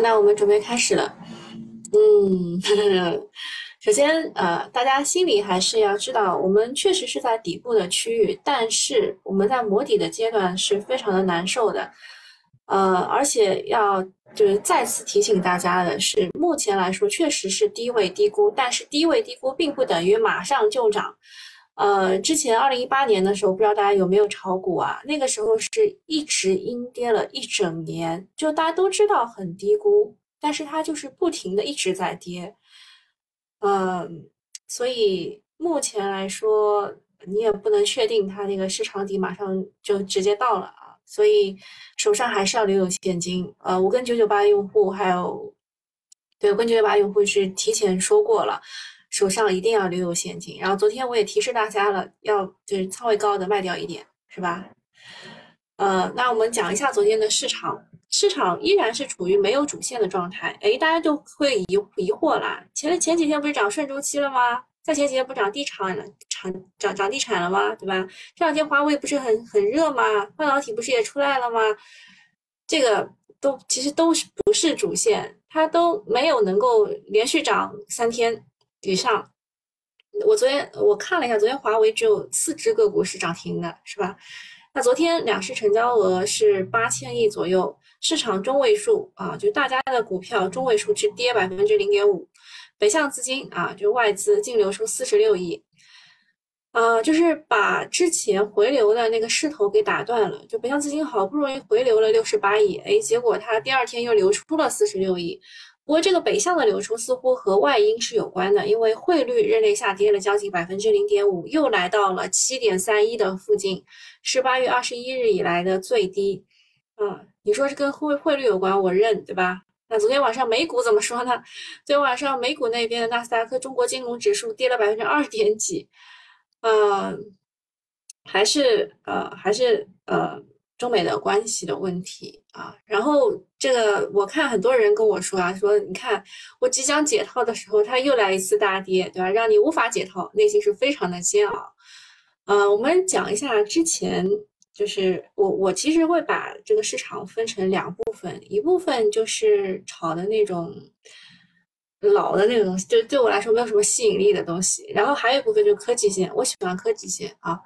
那我们准备开始了。嗯，首先呃，大家心里还是要知道，我们确实是在底部的区域，但是我们在磨底的阶段是非常的难受的。呃，而且要就是再次提醒大家的是，目前来说确实是低位低估，但是低位低估并不等于马上就涨。呃，之前二零一八年的时候，不知道大家有没有炒股啊？那个时候是一直阴跌了一整年，就大家都知道很低估，但是它就是不停的一直在跌。嗯，所以目前来说，你也不能确定它那个市场底马上就直接到了啊，所以手上还是要留有现金。呃，我跟九九八用户还有，对，我跟九九八用户是提前说过了。手上一定要留有现金，然后昨天我也提示大家了，要就是仓位高的卖掉一点，是吧？呃，那我们讲一下昨天的市场，市场依然是处于没有主线的状态。哎，大家就会疑疑惑啦，前前几天不是涨顺周期了吗？在前几天不涨地产了，涨涨涨地产了吗？对吧？这两天华为不是很很热吗？半导体不是也出来了吗？这个都其实都是不是主线，它都没有能够连续涨三天。以上，我昨天我看了一下，昨天华为只有四只个股是涨停的，是吧？那昨天两市成交额是八千亿左右，市场中位数啊，就大家的股票中位数是跌百分之零点五，北向资金啊，就外资净流出四十六亿，啊，就是把之前回流的那个势头给打断了，就北向资金好不容易回流了六十八亿，哎，结果它第二天又流出了四十六亿。不过，这个北向的流出似乎和外因是有关的，因为汇率日内下跌了将近百分之零点五，又来到了七点三一的附近，是八月二十一日以来的最低。嗯，你说是跟汇汇率有关，我认，对吧？那昨天晚上美股怎么说呢？昨天晚上美股那边的纳斯达克中国金融指数跌了百分之二点几，呃，还是呃还是呃。中美的关系的问题啊，然后这个我看很多人跟我说啊，说你看我即将解套的时候，它又来一次大跌，对吧？让你无法解套，内心是非常的煎熬。呃，我们讲一下之前，就是我我其实会把这个市场分成两部分，一部分就是炒的那种老的那种，就对我来说没有什么吸引力的东西，然后还有一部分就是科技线，我喜欢科技线啊。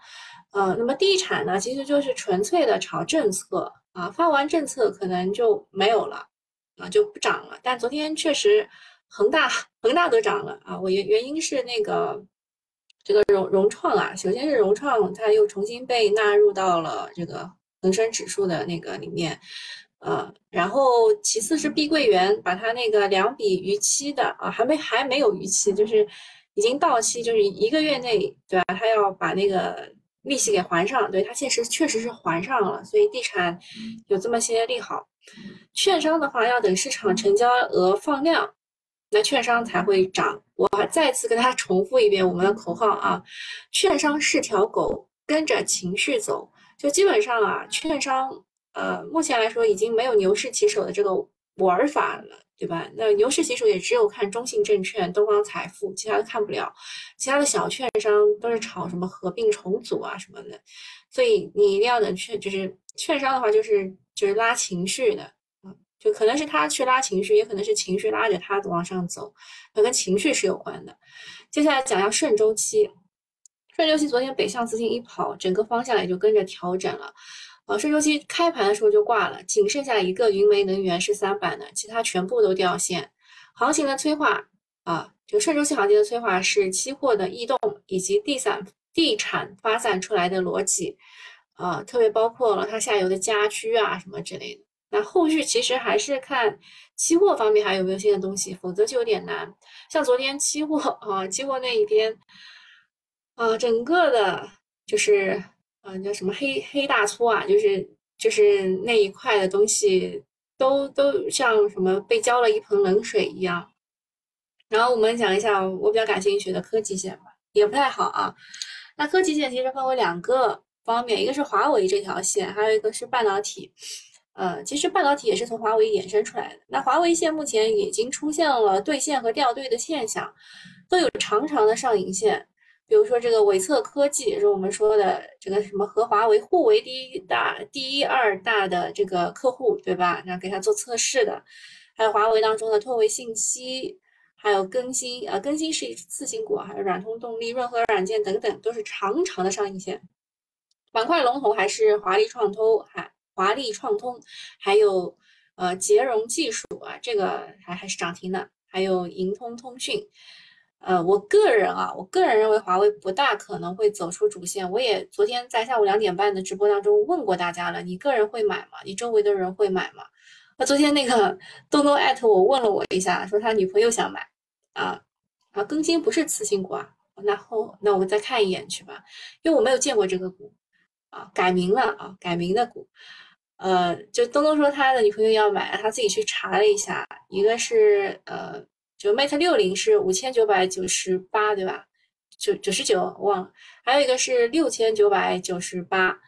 呃，那么地产呢，其实就是纯粹的炒政策啊，发完政策可能就没有了啊，就不涨了。但昨天确实恒大恒大都涨了啊，我原原因是那个这个融融创啊，首先是融创它又重新被纳入到了这个恒生指数的那个里面，呃，然后其次是碧桂园把它那个两笔逾期的啊，还没还没有逾期，就是已经到期，就是一个月内对吧？他要把那个。利息给还上，对它现实确实是还上了，所以地产有这么些利好。券商的话，要等市场成交额放量，那券商才会涨。我再次跟大家重复一遍我们的口号啊：券商是条狗，跟着情绪走。就基本上啊，券商呃，目前来说已经没有牛市起手的这个玩法了。对吧？那牛市其实也只有看中信证券、东方财富，其他的看不了。其他的小券商都是炒什么合并重组啊什么的，所以你一定要等券，就是券商的话，就是就是拉情绪的啊，就可能是他去拉情绪，也可能是情绪拉着他往上走，跟情绪是有关的。接下来讲要顺周期，顺周期昨天北向资金一跑，整个方向也就跟着调整了。啊，顺周期开盘的时候就挂了，仅剩下一个云煤能源是三板的，其他全部都掉线。行情的催化啊，就顺周期行情的催化是期货的异动以及地产地产发散出来的逻辑啊，特别包括了它下游的家居啊什么之类的。那后续其实还是看期货方面还有没有新的东西，否则就有点难。像昨天期货啊，期货那一边啊，整个的就是。啊，叫什么黑黑大粗啊？就是就是那一块的东西，都都像什么被浇了一盆冷水一样。然后我们讲一下我比较感兴趣的科技线吧，也不太好啊。那科技线其实分为两个方面，一个是华为这条线，还有一个是半导体。呃，其实半导体也是从华为衍生出来的。那华为线目前已经出现了兑现和掉队的现象，都有长长的上影线。比如说这个伟策科技，是我们说的这个什么和华为互为第一大、第一二大的这个客户，对吧？然后给他做测试的，还有华为当中的拓维信息，还有更新，呃，更新是一次新股，还有软通动力、润和软件等等，都是长长的上影线。板块龙头还是华丽创通，还华丽创通，还有呃捷荣技术啊，这个还还是涨停的，还有盈通通讯。呃，我个人啊，我个人认为华为不大可能会走出主线。我也昨天在下午两点半的直播当中问过大家了，你个人会买吗？你周围的人会买吗？那昨天那个 东东艾特我问了我一下，说他女朋友想买啊，啊，更新不是次新股啊，那后那我们再看一眼去吧，因为我没有见过这个股啊，改名了啊，改名的股，呃，就东东说他的女朋友要买，他自己去查了一下，一个是呃。就 Mate 六零是五千九百九十八，对吧？九九十九忘了，还有一个是六千九百九十八，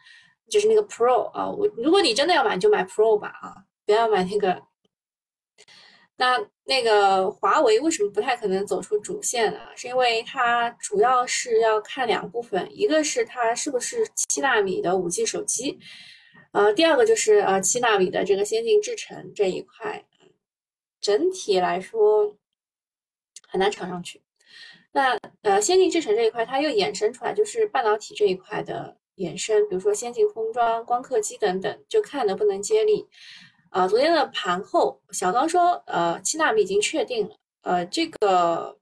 就是那个 Pro 啊。我如果你真的要买，就买 Pro 吧啊，不要买那个。那那个华为为什么不太可能走出主线呢？是因为它主要是要看两部分，一个是它是不是七纳米的五 G 手机，呃，第二个就是呃七纳米的这个先进制程这一块，整体来说。很难炒上去。那呃，先进制程这一块，它又衍生出来，就是半导体这一块的衍生，比如说先进封装、光刻机等等，就看能不能接力。呃，昨天的盘后，小刚说，呃，七纳米已经确定了，呃，这个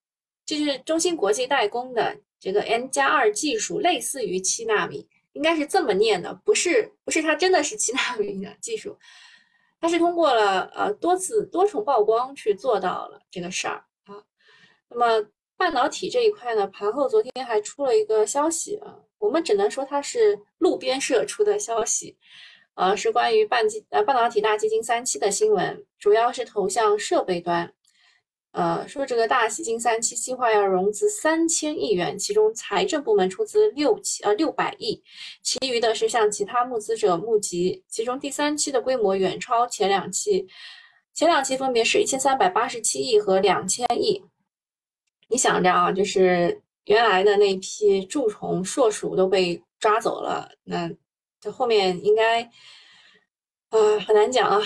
就是中芯国际代工的这个 N 加二技术，类似于七纳米，应该是这么念的，不是不是它真的是七纳米的技术，它是通过了呃多次多重曝光去做到了这个事儿。那么半导体这一块呢，盘后昨天还出了一个消息啊，我们只能说它是路边社出的消息，呃，是关于半基呃半导体大基金三期的新闻，主要是投向设备端，呃，说这个大基金三期计划要融资三千亿元，其中财政部门出资六七呃六百亿，其余的是向其他募资者募集，其中第三期的规模远超前两期，前两期分别是一千三百八十七亿和两千亿。你想着啊，就是原来的那批蛀虫、硕鼠都被抓走了，那这后面应该啊很难讲啊。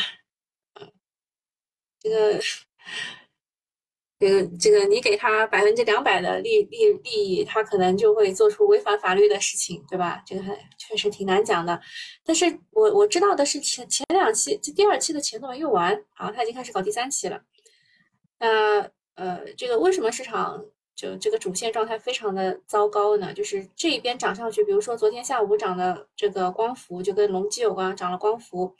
这个这个这个，你给他百分之两百的利利利益，他可能就会做出违反法律的事情，对吧？这个还确实挺难讲的。但是我我知道的是，前前两期这第二期的钱都没用完，好，他已经开始搞第三期了。那。呃这个为什么市场就这个主线状态非常的糟糕呢？就是这一边涨上去，比如说昨天下午涨的这个光伏，就跟隆基有关，涨了光伏，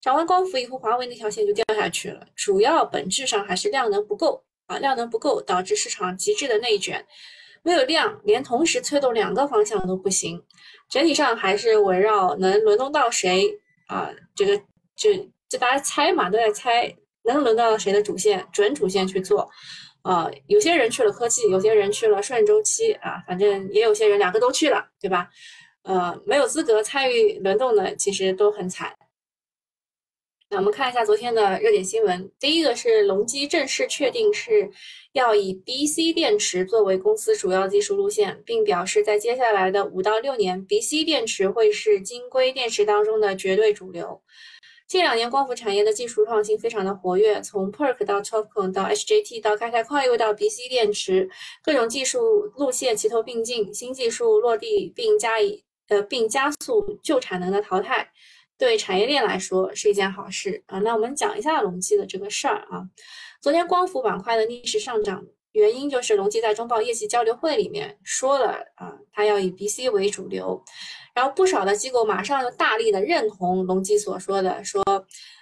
涨完光伏以后，华为那条线就掉下去了。主要本质上还是量能不够啊，量能不够导致市场极致的内卷，没有量，连同时推动两个方向都不行。整体上还是围绕能轮动到谁啊？这个就就大家猜嘛，都在猜。能轮到谁的主线，准主线去做，啊，有些人去了科技，有些人去了顺周期啊，反正也有些人两个都去了，对吧？呃，没有资格参与轮动的，其实都很惨。那我们看一下昨天的热点新闻，第一个是隆基正式确定是要以 BC 电池作为公司主要技术路线，并表示在接下来的五到六年，BC 电池会是晶硅电池当中的绝对主流。近两年，光伏产业的技术创新非常的活跃，从 PERC 到 TOPCon 到 HJT 到开采矿又到 BC 电池，各种技术路线齐头并进，新技术落地并加以呃并加速旧产能的淘汰，对产业链来说是一件好事啊。那我们讲一下隆基的这个事儿啊。昨天光伏板块的逆势上涨，原因就是隆基在中报业绩交流会里面说了啊，它要以 BC 为主流。然后不少的机构马上就大力的认同隆基所说的，说，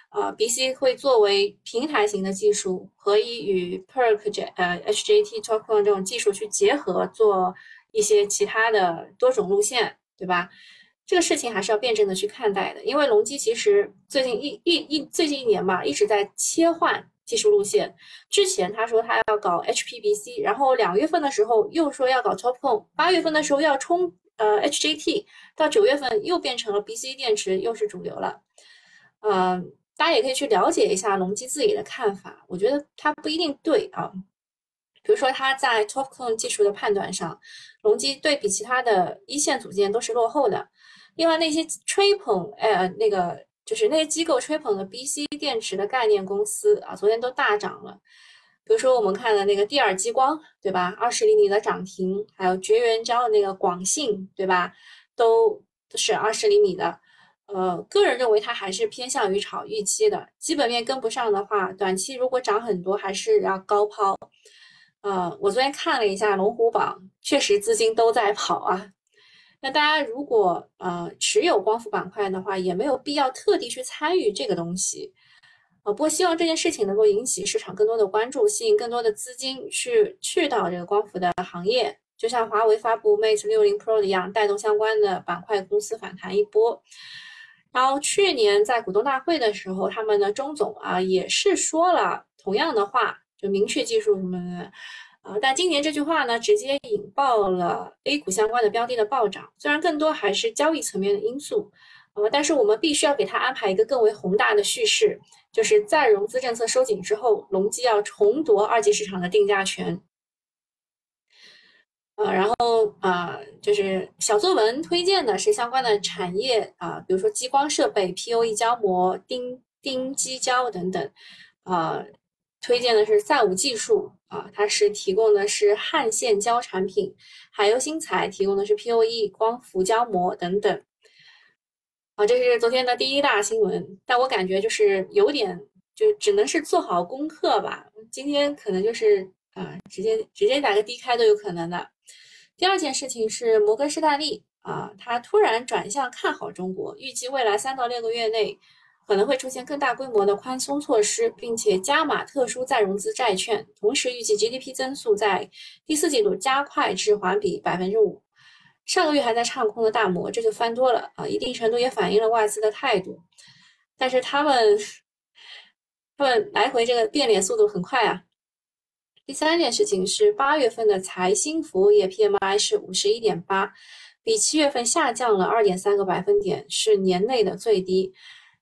呃，BC 会作为平台型的技术，可以与 PERC 呃 HJT TOPCon 这种技术去结合，做一些其他的多种路线，对吧？这个事情还是要辩证的去看待的，因为隆基其实最近一一一最近一年吧，一直在切换技术路线。之前他说他要搞 HPBC，然后两月份的时候又说要搞 TOPCon，八月份的时候要冲。呃，HJT 到九月份又变成了 BC 电池，又是主流了。嗯，大家也可以去了解一下隆基自己的看法，我觉得他不一定对啊。比如说他在 TOPCon 技术的判断上，隆基对比其他的一线组件都是落后的。另外那些吹捧，呃，那个就是那些机构吹捧的 BC 电池的概念公司啊，昨天都大涨了。比如说我们看的那个第二激光，对吧？二十厘米的涨停，还有绝缘胶的那个广信，对吧？都是二十厘米的。呃，个人认为它还是偏向于炒预期的，基本面跟不上的话，短期如果涨很多，还是要高抛。呃，我昨天看了一下龙虎榜，确实资金都在跑啊。那大家如果呃持有光伏板块的话，也没有必要特地去参与这个东西。呃，不过希望这件事情能够引起市场更多的关注，吸引更多的资金去去到这个光伏的行业，就像华为发布 Mate 六零 Pro 一样，带动相关的板块公司反弹一波。然后去年在股东大会的时候，他们的钟总啊也是说了同样的话，就明确技术什么的，啊，但今年这句话呢，直接引爆了 A 股相关的标的的暴涨。虽然更多还是交易层面的因素，呃，但是我们必须要给他安排一个更为宏大的叙事，就是在融资政策收紧之后，隆基要重夺二级市场的定价权。呃，然后啊，就是小作文推荐的是相关的产业啊，比如说激光设备、POE 胶膜、丁丁基胶等等，啊，推荐的是赛武技术啊，它是提供的是焊线胶产品，海优新材提供的是 POE 光伏胶膜等等，啊，这是昨天的第一大新闻，但我感觉就是有点，就只能是做好功课吧，今天可能就是啊，直接直接打个低开都有可能的。第二件事情是摩根士丹利啊，它突然转向看好中国，预计未来三到六个月内可能会出现更大规模的宽松措施，并且加码特殊再融资债券，同时预计 GDP 增速在第四季度加快至环比百分之五。上个月还在唱空的大摩，这就翻多了啊，一定程度也反映了外资的态度。但是他们他们来回这个变脸速度很快啊。第三件事情是，八月份的财新服务业 PMI 是五十一点八，比七月份下降了二点三个百分点，是年内的最低。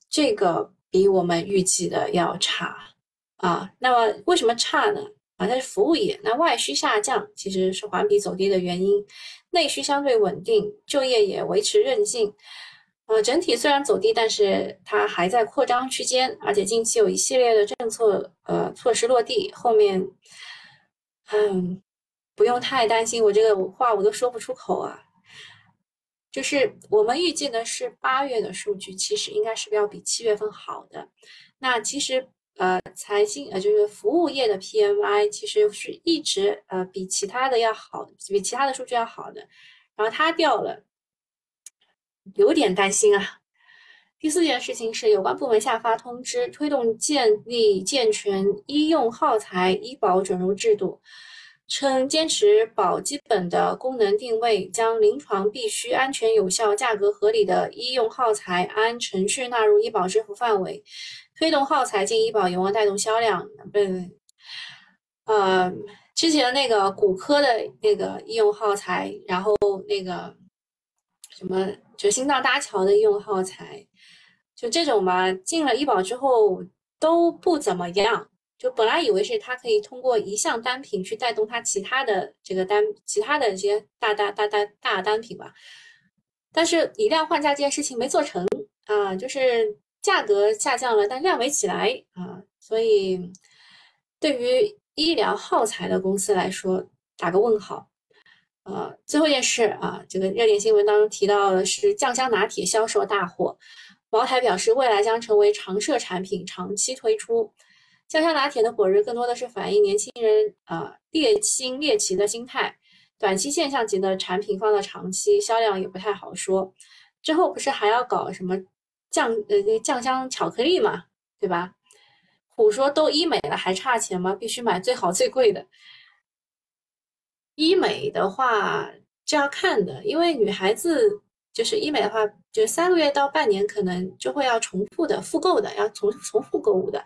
这个比我们预计的要差啊。那么为什么差呢？啊，它是服务业，那外需下降其实是环比走低的原因，内需相对稳定，就业也维持韧性。呃，整体虽然走低，但是它还在扩张区间，而且近期有一系列的政策呃措施落地，后面。嗯，不用太担心，我这个话我都说不出口啊。就是我们预计的是八月的数据，其实应该是要比七月份好的。那其实呃，财经呃就是服务业的 PMI 其实是一直呃比其他的要好，比其他的数据要好的。然后它掉了，有点担心啊。第四件事情是有关部门下发通知，推动建立健全医用耗材医保准入制度，称坚持保基本的功能定位，将临床必须、安全有效、价格合理的医用耗材按程序纳入医保支付范围，推动耗材进医保有望带动销量。嗯，呃，之前那个骨科的那个医用耗材，然后那个什么，就心脏搭桥的医用耗材。就这种吧，进了医保之后都不怎么样。就本来以为是它可以通过一项单品去带动它其他的这个单，其他的这些大大大大大单品吧。但是以量换价这件事情没做成啊，就是价格下降了，但量没起来啊。所以对于医疗耗材的公司来说，打个问号。呃，最后一件事啊，这个热点新闻当中提到的是酱香拿铁销售大火。茅台表示，未来将成为常设产品，长期推出。酱香拿铁的火热更多的是反映年轻人啊猎新猎奇的心态，短期现象级的产品放到长期销量也不太好说。之后不是还要搞什么酱呃那酱香巧克力嘛，对吧？虎说都医美了还差钱吗？必须买最好最贵的。医美的话就要看的，因为女孩子就是医美的话。就三个月到半年，可能就会要重复的复购的，要重重复购物的，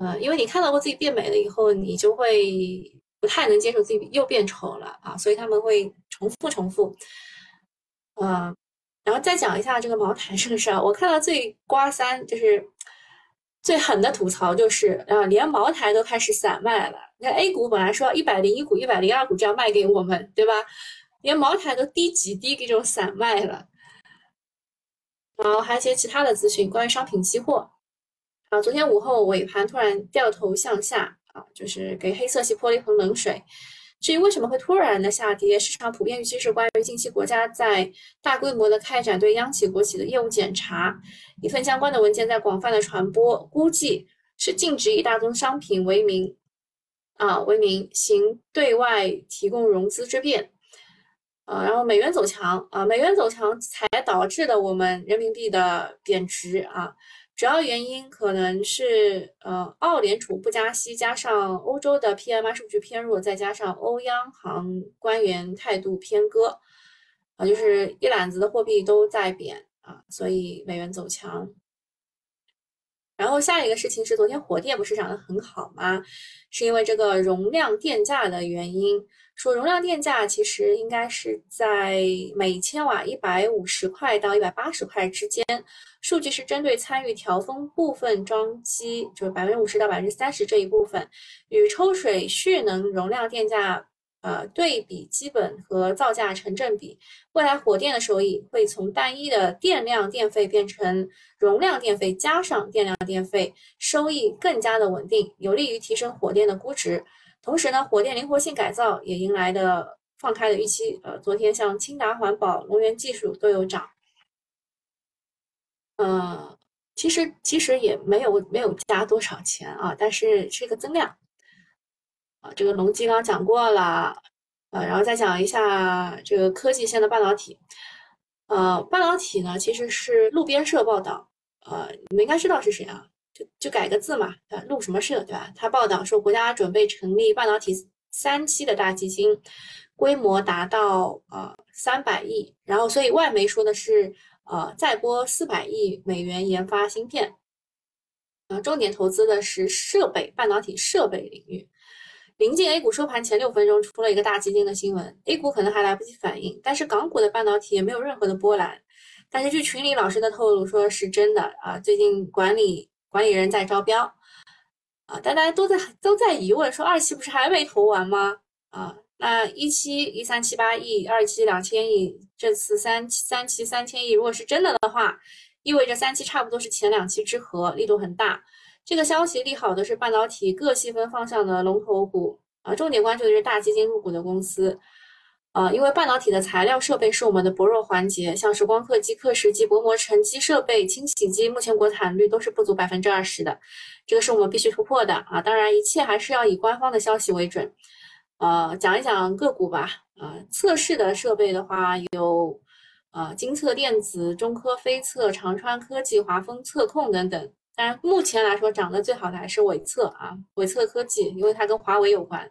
呃，因为你看到过自己变美了以后，你就会不太能接受自己又变丑了啊，所以他们会重复重复，呃，然后再讲一下这个茅台这个事儿，我看到最瓜三就是最狠的吐槽就是，啊，连茅台都开始散卖了，那 A 股本来说一百零一股、一百零二股这样卖给我们，对吧？连茅台都低几低这种散卖了。然后还有一些其他的资讯，关于商品期货啊，昨天午后尾盘突然掉头向下啊，就是给黑色系泼了一盆冷水。至于为什么会突然的下跌，市场普遍预期是关于近期国家在大规模的开展对央企国企的业务检查，一份相关的文件在广泛的传播，估计是禁止以大宗商品为名，啊为名行对外提供融资之便，啊，然后美元走强，啊美元走强才导致的我们人民币的贬值啊。主要原因可能是，呃，澳联储不加息，加上欧洲的 PMI 数据偏弱，再加上欧央行官员态度偏鸽，啊，就是一揽子的货币都在贬啊，所以美元走强。然后下一个事情是，昨天火电不是涨得很好吗？是因为这个容量电价的原因。说容量电价其实应该是在每千瓦一百五十块到一百八十块之间。数据是针对参与调峰部分装机，就是百分之五十到百分之三十这一部分，与抽水蓄能容量电价呃对比，基本和造价成正比。未来火电的收益会从单一的电量电费变成容量电费加上电量电费，收益更加的稳定，有利于提升火电的估值。同时呢，火电灵活性改造也迎来的放开的预期。呃，昨天像清达环保、龙源技术都有涨。呃，其实其实也没有没有加多少钱啊，但是是一个增量啊。这个隆基刚讲过了，呃，然后再讲一下这个科技线的半导体。呃，半导体呢其实是路边社报道，呃，你们应该知道是谁啊？就就改个字嘛，呃，路什么社对吧？他报道说国家准备成立半导体三期的大基金，规模达到呃三百亿，然后所以外媒说的是。呃，再拨四百亿美元研发芯片，呃，重点投资的是设备、半导体设备领域。临近 A 股收盘前六分钟，出了一个大基金的新闻，A 股可能还来不及反应，但是港股的半导体也没有任何的波澜。但是据群里老师的透露，说是真的啊，最近管理管理人在招标啊，大家都在都在疑问，说二期不是还没投完吗？啊。那一期一三七八亿，二期两千亿，这次三三期三千亿，如果是真的的话，意味着三期差不多是前两期之和，力度很大。这个消息利好的是半导体各细分方向的龙头股啊，重点关注的是大基金入股的公司啊，因为半导体的材料设备是我们的薄弱环节，像是光刻机、刻蚀机、薄膜沉积设备、清洗机，目前国产率都是不足百分之二十的，这个是我们必须突破的啊。当然，一切还是要以官方的消息为准。呃，讲一讲个股吧。呃，测试的设备的话，有呃金测电子、中科飞测、长川科技、华丰测控等等。当然，目前来说涨得最好的还是伟测啊，伟测科技，因为它跟华为有关。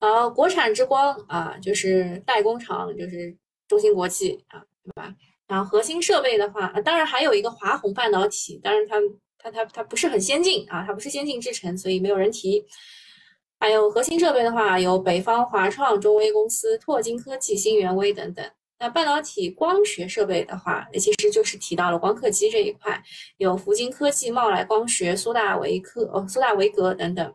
呃，国产之光啊，就是代工厂，就是中芯国际啊，对吧？然后核心设备的话，当然还有一个华虹半导体，但是它它它它不是很先进啊，它不是先进制程，所以没有人提。还有核心设备的话，有北方华创、中微公司、拓金科技、新源微等等。那半导体光学设备的话，其实就是提到了光刻机这一块，有福金科技、茂来光学、苏大维科、哦苏大维格等等。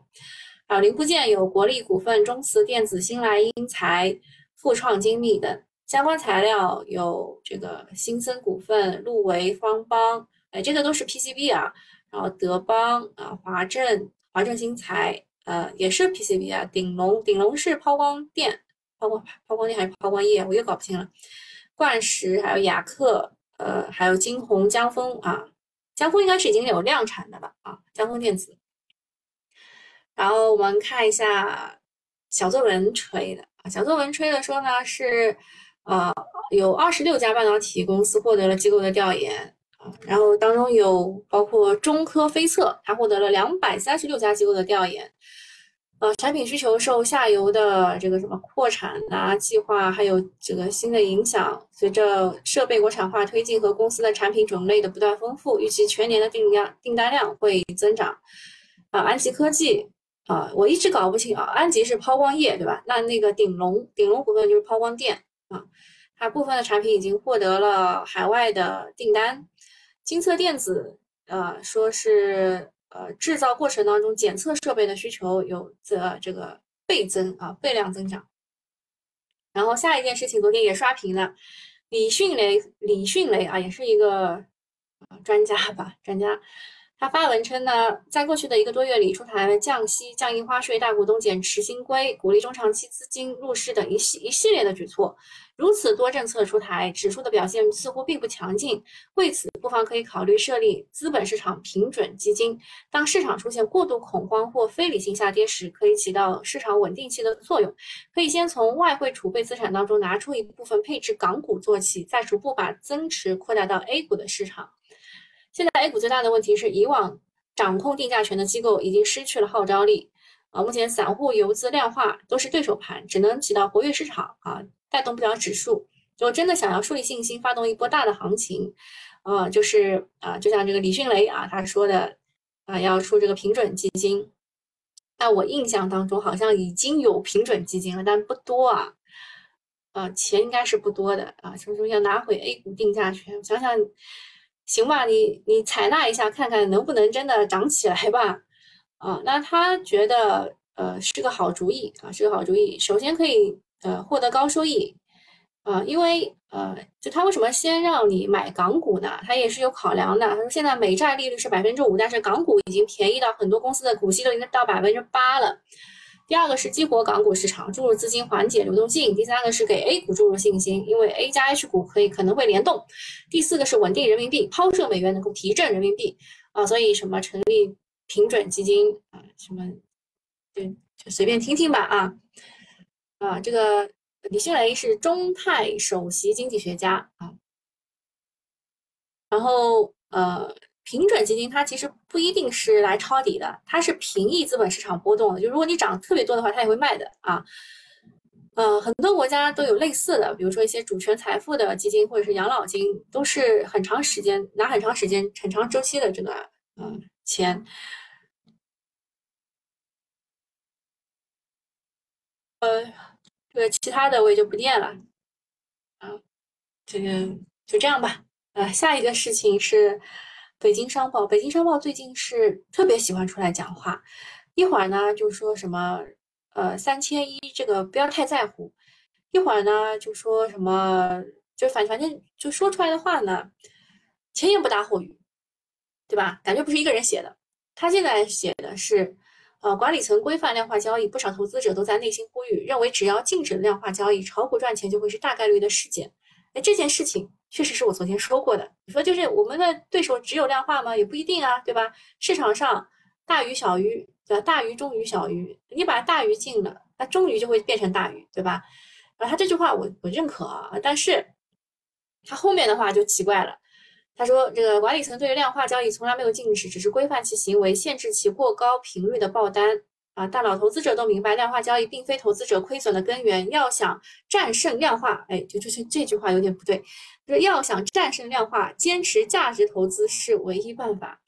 还有零部件有国立股份、中磁电子、新来英才、富创精密等。相关材料有这个新森股份、路维方邦，哎，这个都是 PCB 啊。然后德邦啊、华正、华正新材。呃，也是 PCB 啊，鼎龙，鼎龙是抛光电，抛光抛光电还是抛光液，我又搞不清了。冠石还有雅克，呃，还有金鸿、江峰啊，江峰应该是已经有量产的了啊，江峰电子。然后我们看一下小作文吹的啊，小作文吹的说呢是，呃，有二十六家半导体公司获得了机构的调研啊。然后当中有包括中科飞测，它获得了两百三十六家机构的调研，呃，产品需求受下游的这个什么扩产啊计划，还有这个新的影响，随着设备国产化推进和公司的产品种类的不断丰富，预计全年的订量订单量会增长。啊，安吉科技啊，我一直搞不清啊，安吉是抛光液对吧？那那个鼎龙，鼎龙股份就是抛光电啊，它部分的产品已经获得了海外的订单。金测电子，呃，说是呃制造过程当中检测设备的需求有这这个倍增啊，倍量增长。然后下一件事情，昨天也刷屏了，李迅雷，李迅雷啊，也是一个啊专家吧，专家。他发文称呢，在过去的一个多月里，出台了降息、降印花税、大股东减持新规、鼓励中长期资金入市等一系一系列的举措。如此多政策出台，指数的表现似乎并不强劲。为此，不妨可以考虑设立资本市场平准基金。当市场出现过度恐慌或非理性下跌时，可以起到市场稳定器的作用。可以先从外汇储备资产当中拿出一部分配置港股做起，再逐步把增持扩大到 A 股的市场。现在 A 股最大的问题是，以往掌控定价权的机构已经失去了号召力啊。目前散户游资量化都是对手盘，只能起到活跃市场啊，带动不了指数。就真的想要树立信心，发动一波大的行情，啊，就是啊，就像这个李迅雷啊他说的啊，要出这个平准基金。那我印象当中好像已经有平准基金了，但不多啊，呃，钱应该是不多的啊。所以说要拿回 A 股定价权，想想。行吧，你你采纳一下，看看能不能真的涨起来吧。啊，那他觉得呃是个好主意啊，是个好主意。首先可以呃获得高收益啊，因为呃就他为什么先让你买港股呢？他也是有考量的。他说现在美债利率是百分之五，但是港股已经便宜到很多公司的股息都已经到百分之八了。第二个是激活港股市场，注入资金，缓解流动性。第三个是给 A 股注入信心，因为 A 加 H 股可以可能会联动。第四个是稳定人民币，抛售美元能够提振人民币啊，所以什么成立平准基金啊，什么就就随便听听吧啊啊，这个李迅雷是中泰首席经济学家啊，然后呃。平准基金它其实不一定是来抄底的，它是平抑资本市场波动的。就如果你涨特别多的话，它也会卖的啊。呃，很多国家都有类似的，比如说一些主权财富的基金或者是养老金，都是很长时间拿很长时间、很长周期的这个嗯钱。呃，这个其他的我也就不念了啊。这个就这样吧。呃，下一个事情是。北京商报，北京商报最近是特别喜欢出来讲话，一会儿呢就说什么，呃，三千一这个不要太在乎，一会儿呢就说什么，就反反正就说出来的话呢，前言不搭后语，对吧？感觉不是一个人写的，他现在写的是，呃，管理层规范量化交易，不少投资者都在内心呼吁，认为只要禁止量化交易，炒股赚钱就会是大概率的事件。哎，这件事情。确实是我昨天说过的。你说就是我们的对手只有量化吗？也不一定啊，对吧？市场上大鱼小鱼，对吧？大鱼中鱼小鱼，你把大鱼进了，那中鱼就会变成大鱼，对吧？啊，他这句话我我认可啊，但是他后面的话就奇怪了。他说这个管理层对于量化交易从来没有禁止，只是规范其行为，限制其过高频率的爆单。啊，大佬投资者都明白，量化交易并非投资者亏损的根源。要想战胜量化，哎，就就是这句话有点不对，就是要想战胜量化，坚持价值投资是唯一办法。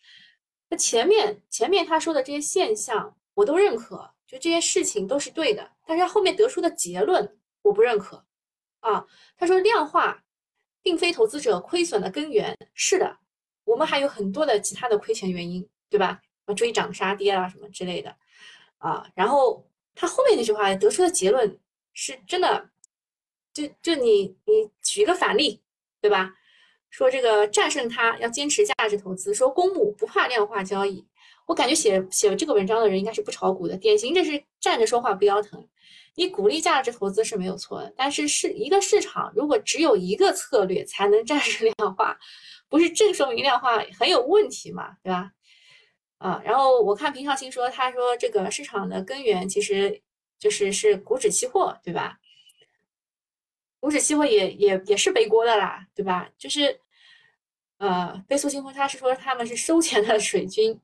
那前面前面他说的这些现象我都认可，就这些事情都是对的，但是后面得出的结论我不认可。啊，他说量化并非投资者亏损的根源，是的，我们还有很多的其他的亏钱原因，对吧？追涨杀跌啊什么之类的。啊，然后他后面那句话得出的结论是真的，就就你你举一个反例，对吧？说这个战胜它要坚持价值投资，说公募不怕量化交易。我感觉写写这个文章的人应该是不炒股的，典型这是站着说话不腰疼。你鼓励价值投资是没有错的，但是是一个市场如果只有一个策略才能 战胜量化，不是正说明量化很有问题嘛，对吧？啊，然后我看平常心说，他说这个市场的根源其实就是是股指期货，对吧？股指期货也也也是背锅的啦，对吧？就是呃，背苏清风他是说他们是收钱的水军，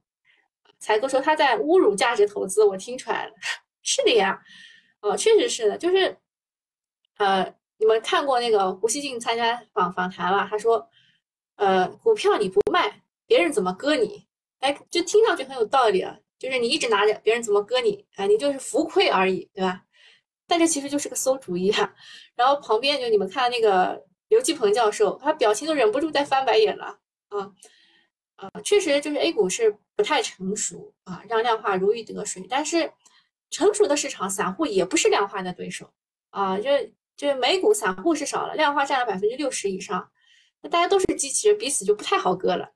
才哥说他在侮辱价值投资，我听出来了，是的呀，呃，确实是的，就是呃，你们看过那个胡锡进参加访访谈了，他说，呃，股票你不卖，别人怎么割你？哎，就听上去很有道理啊，就是你一直拿着，别人怎么割你啊？你就是浮亏而已，对吧？但这其实就是个馊主意啊。然后旁边就你们看那个刘继鹏教授，他表情都忍不住在翻白眼了啊啊！确实就是 A 股是不太成熟啊，让量化如鱼得水。但是成熟的市场，散户也不是量化的对手啊。就就是美股散户是少了，量化占了百分之六十以上，那大家都是机器人，彼此就不太好割了。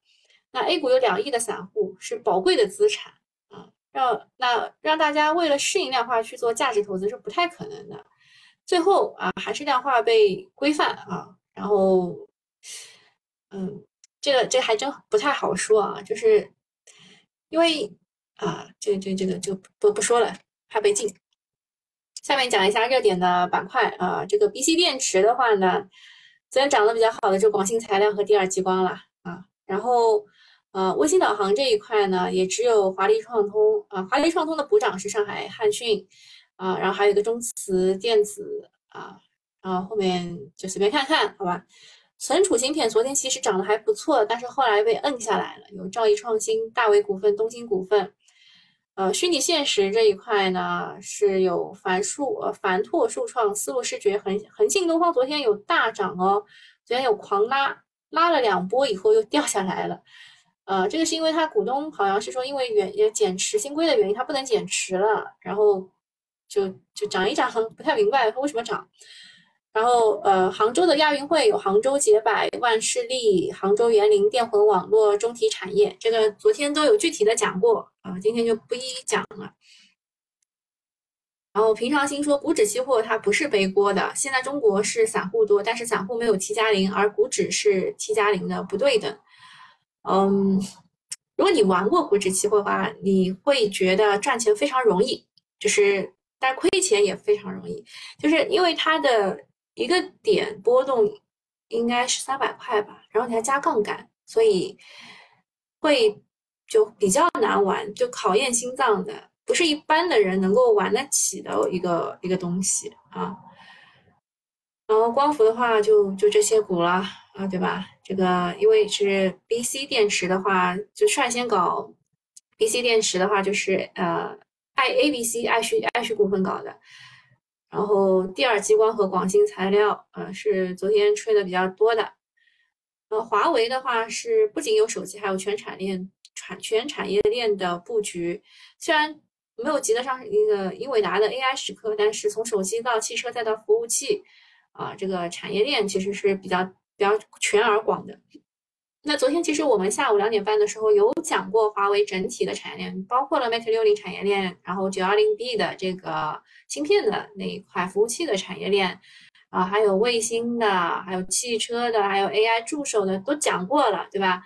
那 A 股有两亿的散户是宝贵的资产啊，让那让大家为了适应量化去做价值投资是不太可能的。最后啊，还是量化被规范啊，然后，嗯，这个这还真不太好说啊，就是因为啊，这个这这个就不不说了，怕被禁。下面讲一下热点的板块啊，这个 B C 电池的话呢，昨天涨得比较好的就广信材料和第二激光了啊，然后呃，卫星导航这一块呢，也只有华丽创通啊，华丽创通的补涨是上海汉讯。啊，然后还有一个中磁电子啊，然后后面就随便看看，好吧。存储芯片昨天其实涨得还不错，但是后来被摁下来了。有兆易创新、大为股份、东京股份。呃，虚拟现实这一块呢，是有凡数、呃凡拓数创、思路视觉、恒恒信东方，昨天有大涨哦，昨天有狂拉，拉了两波以后又掉下来了。呃，这个是因为它股东好像是说，因为原也减持新规的原因，它不能减持了，然后。就就涨一涨，很不太明白它为什么涨。然后呃，杭州的亚运会有杭州捷百、万事利、杭州园林电魂网络、中体产业，这个昨天都有具体的讲过啊，今天就不一一讲了。然后平常心说，股指期货它不是背锅的，现在中国是散户多，但是散户没有 T 加零，而股指是 T 加零的，不对等。嗯，如果你玩过股指期货的话，你会觉得赚钱非常容易，就是。但亏钱也非常容易，就是因为它的一个点波动应该是三百块吧，然后你还加杠杆，所以会就比较难玩，就考验心脏的，不是一般的人能够玩得起的一个一个东西啊。然后光伏的话，就就这些股了啊，对吧？这个因为是 B C 电池的话，就率先搞 B C 电池的话，就是呃。爱 A B C 爱旭爱旭股份搞的，然后第二激光和广兴材料，呃，是昨天吹的比较多的。呃，华为的话是不仅有手机，还有全产业链产全产业链的布局。虽然没有及得上那个英伟达的 AI 时刻，但是从手机到汽车再到服务器，啊，这个产业链其实是比较比较全而广的。那昨天其实我们下午两点半的时候有讲过华为整体的产业链，包括了 Mate 六零产业链，然后九幺零 B 的这个芯片的那一块服务器的产业链，啊，还有卫星的，还有汽车的，还有 AI 助手的都讲过了，对吧？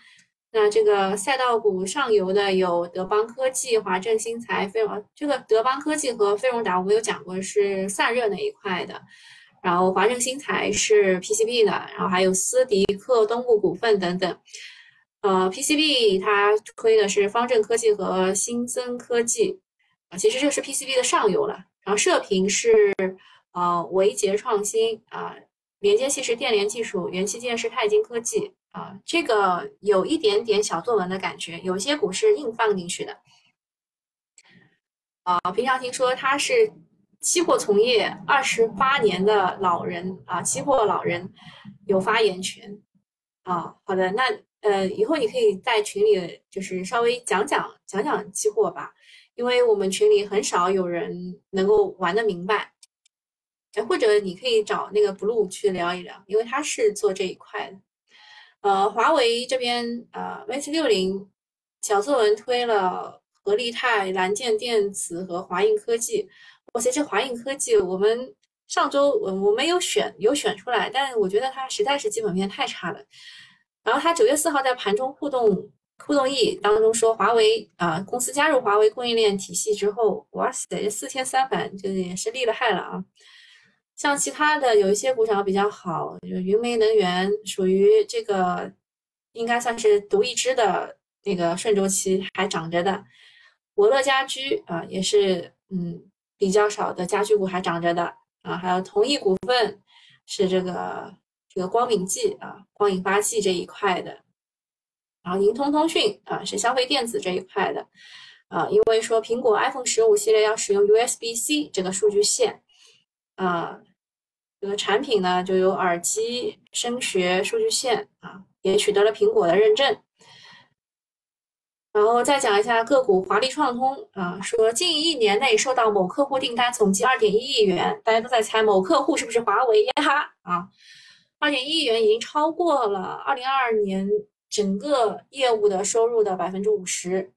那这个赛道股上游的有德邦科技、华正新材、飞荣，这个德邦科技和飞荣达我们有讲过是散热那一块的。然后华正新材是 PCB 的，然后还有斯迪克东部股份等等。呃，PCB 它推的是方正科技和新增科技，啊，其实这是 PCB 的上游了。然后射频是呃维杰创新啊，连接器是电联技术，元器件是泰晶科技啊，这个有一点点小作文的感觉，有些股是硬放进去的。啊，平常听说它是。期货从业二十八年的老人啊，期货老人有发言权啊。好的，那呃，以后你可以在群里就是稍微讲讲讲讲期货吧，因为我们群里很少有人能够玩得明白。哎，或者你可以找那个 blue 去聊一聊，因为他是做这一块的。呃，华为这边呃，Mate 六零小作文推了合力泰、蓝剑电子和华映科技。我塞这华映科技，我们上周我我没有选有选出来，但是我觉得它实在是基本面太差了。然后它九月四号在盘中互动互动易当中说，华为啊公司加入华为供应链体系之后，哇塞，这四天三板就也是厉了害了啊！像其他的有一些股涨比较好，就云煤能源属于这个应该算是独一支的那个顺周期还涨着的，博乐家居啊也是嗯。比较少的家居股还涨着的啊，还有同益股份是这个这个光敏剂啊，光引发剂这一块的，然后盈通通讯啊是消费电子这一块的啊，因为说苹果 iPhone 十五系列要使用 USB-C 这个数据线啊，这个产品呢就有耳机、声学数据线啊，也取得了苹果的认证。然后再讲一下个股，华丽创通啊，说近一年内收到某客户订单总计二点一亿元，大家都在猜某客户是不是华为呀？啊，二点一亿元已经超过了二零二二年整个业务的收入的百分之五十。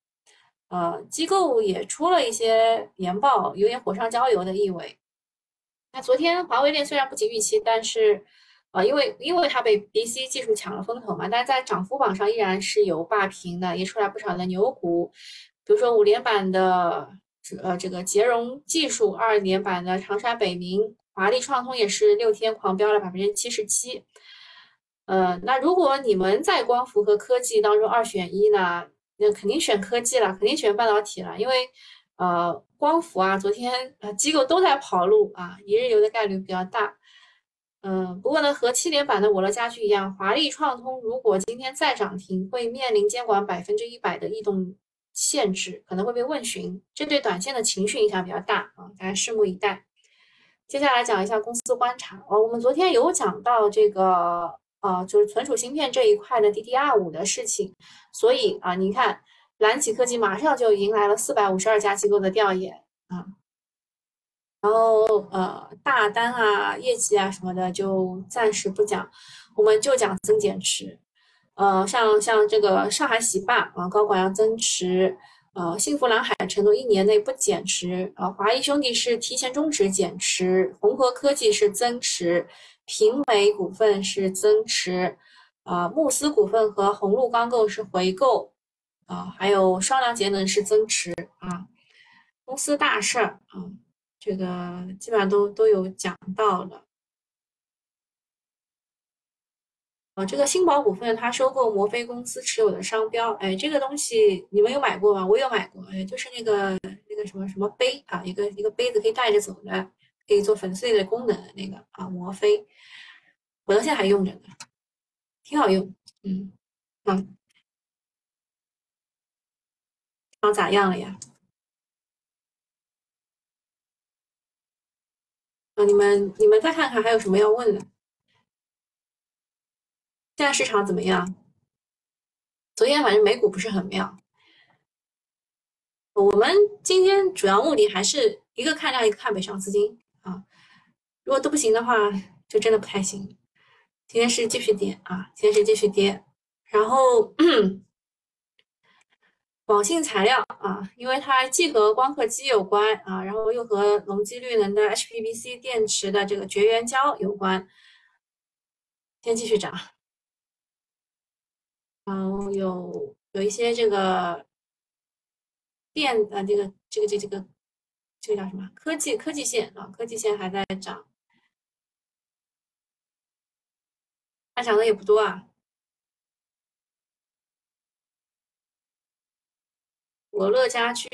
呃，机构也出了一些研报，有点火上浇油的意味。那昨天华为链虽然不及预期，但是，啊，因为因为它被 BC 技术抢了风头嘛，但是在涨幅榜上依然是有霸屏的，也出来不少的牛股，比如说五连板的，呃，这个捷荣技术，二连板的长沙北明，华丽创通也是六天狂飙了百分之七十七。呃，那如果你们在光伏和科技当中二选一呢？那肯定选科技了，肯定选半导体了，因为，呃，光伏啊，昨天呃机构都在跑路啊，一日游的概率比较大。嗯，不过呢，和七连板的我乐家居一样，华丽创通如果今天再涨停，会面临监管百分之一百的异动限制，可能会被问询，这对短线的情绪影响比较大啊，大家拭目以待。接下来讲一下公司观察哦，我们昨天有讲到这个。啊，就是存储芯片这一块的 DDR 五的事情，所以啊，你看蓝启科技马上就迎来了四百五十二家机构的调研啊，然后呃大单啊、业绩啊什么的就暂时不讲，我们就讲增减持。呃，像像这个上海喜霸啊，高管要增持，呃，幸福蓝海承诺一年内不减持，啊，华谊兄弟是提前终止减持，宏和科技是增持。平煤股份是增持，啊，慕斯股份和红路钢构是回购，啊，还有双良节能是增持，啊，公司大事儿啊，这个基本上都都有讲到了。啊，这个新宝股份它收购摩飞公司持有的商标，哎，这个东西你们有买过吗？我有买过，哎，就是那个那个什么什么杯啊，一个一个杯子可以带着走的。可以做粉碎的功能的那个啊，摩飞，我到现在还用着呢，挺好用，嗯，嗯，啊咋样了呀？你们你们再看看还有什么要问的？现在市场怎么样？昨天反正美股不是很妙，我们今天主要目的还是一个看量，一个看北上资金。啊，如果都不行的话，就真的不太行。今天是继续跌啊，今天是继续跌。然后，广信材料啊，因为它既和光刻机有关啊，然后又和隆基绿能的 HPBC 电池的这个绝缘胶有关，先继续涨。然后有有一些这个电啊，这个这个这这个。这个叫什么？科技科技线啊，科技线还在涨，它涨的也不多啊。我乐家居，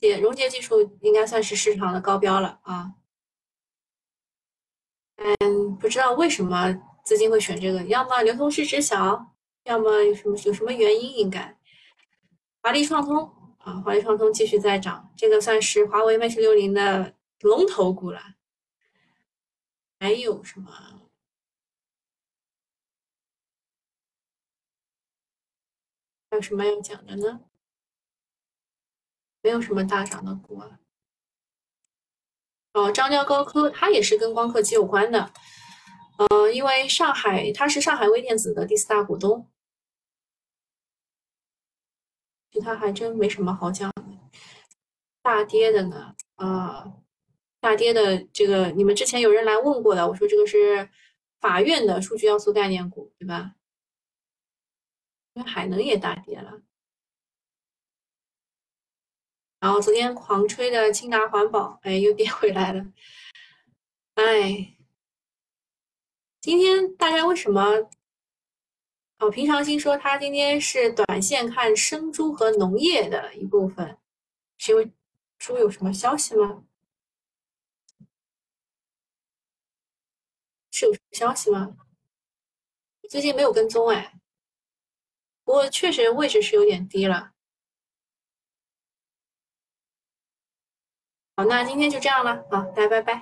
也溶解技术应该算是市场的高标了啊。嗯，不知道为什么资金会选这个，要么流通市值小，要么有什么有什么原因？应该华丽创通。啊，华丽创通继续在涨，这个算是华为 Mate 六零的龙头股了。还有什么？还有什么要讲的呢？没有什么大涨的股啊。哦，张江高科它也是跟光刻机有关的。嗯，因为上海它是上海微电子的第四大股东。其他还真没什么好讲的，大跌的呢，啊，大跌的这个你们之前有人来问过的，我说这个是法院的数据要素概念股，对吧？海能也大跌了，然后昨天狂吹的青达环保，哎，又跌回来了，哎，今天大家为什么？哦，平常心说他今天是短线看生猪和农业的一部分，是因为猪有什么消息吗？是有什么消息吗？最近没有跟踪哎，不过确实位置是有点低了。好，那今天就这样了，好，大家拜拜。